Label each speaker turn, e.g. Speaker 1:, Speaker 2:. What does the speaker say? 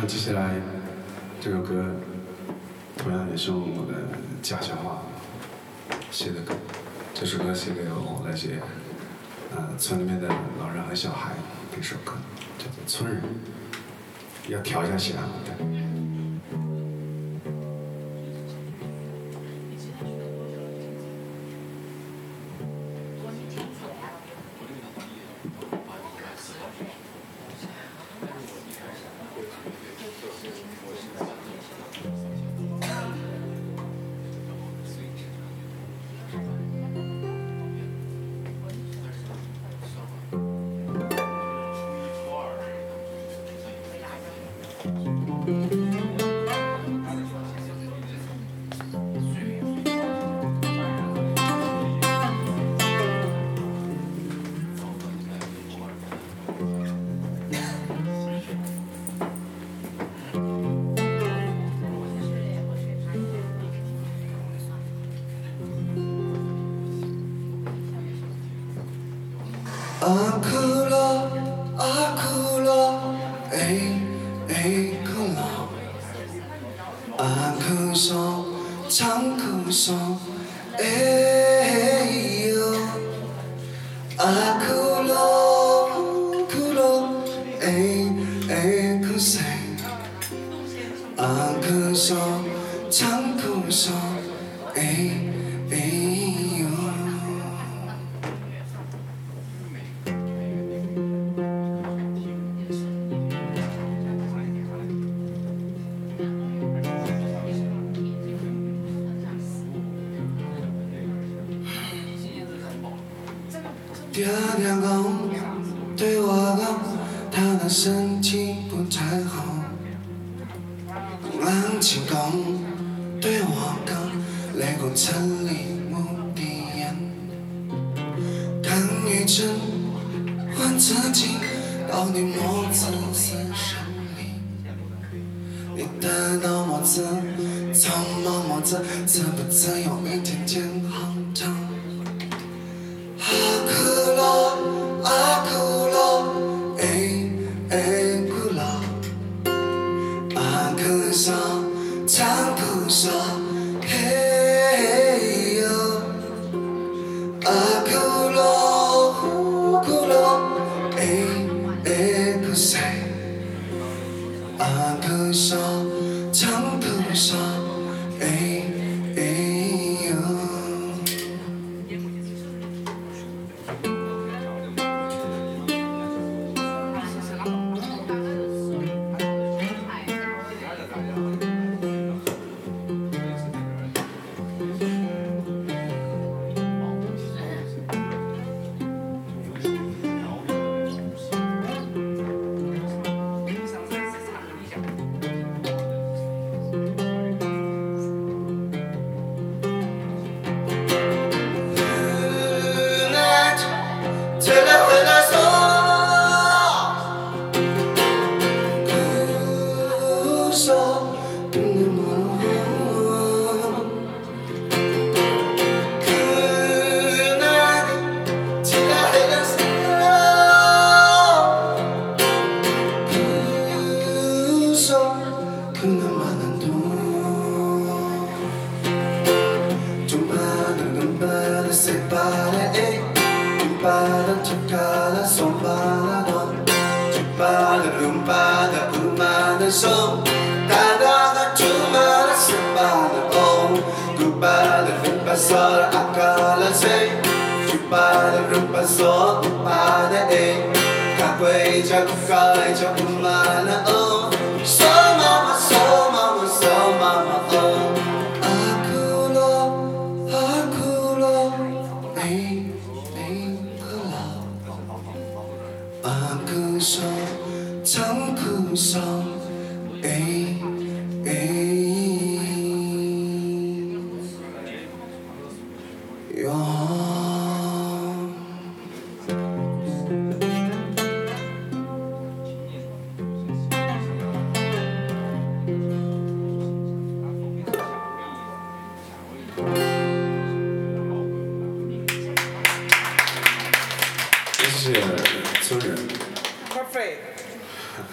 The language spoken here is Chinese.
Speaker 1: 那接下来这首歌同样也是我的家乡话写的歌。这首歌写给我那些呃村里面的老人和小孩的一首歌，叫做《村人》，要调一下弦。
Speaker 2: 阿库罗，阿库罗，哎哎库罗，阿库索，长库索，哎哟，阿库罗，库罗，哎哎库塞，阿库索，长库索，哎第二天公对我讲，他的身体不太好。冷清公对我讲，雷公城里墓地烟。看雨辰问自己，到底么子是生命？你得到么子，从么么子，是不是有一点点荒唐？阿库索，长库索，嘿哟，阿库罗，库罗，哎哎不塞，阿库索，长库 그나마 난 tumbaran, tumbaran, separa, eh. Tumbaran, chacala, sombara, don. Tumbaran, umbara, umana, som. Taraga, tumara, separa, oh. Tumbaran, rumpasora, acala, sei. Tumbaran, rumpasora, umbara, eh. Kakwe, jacufala, jacumana, oh. Ei Ei Akulo 阿克松，长裤松，哎哎哟。
Speaker 1: 这是村人。
Speaker 3: Perfect.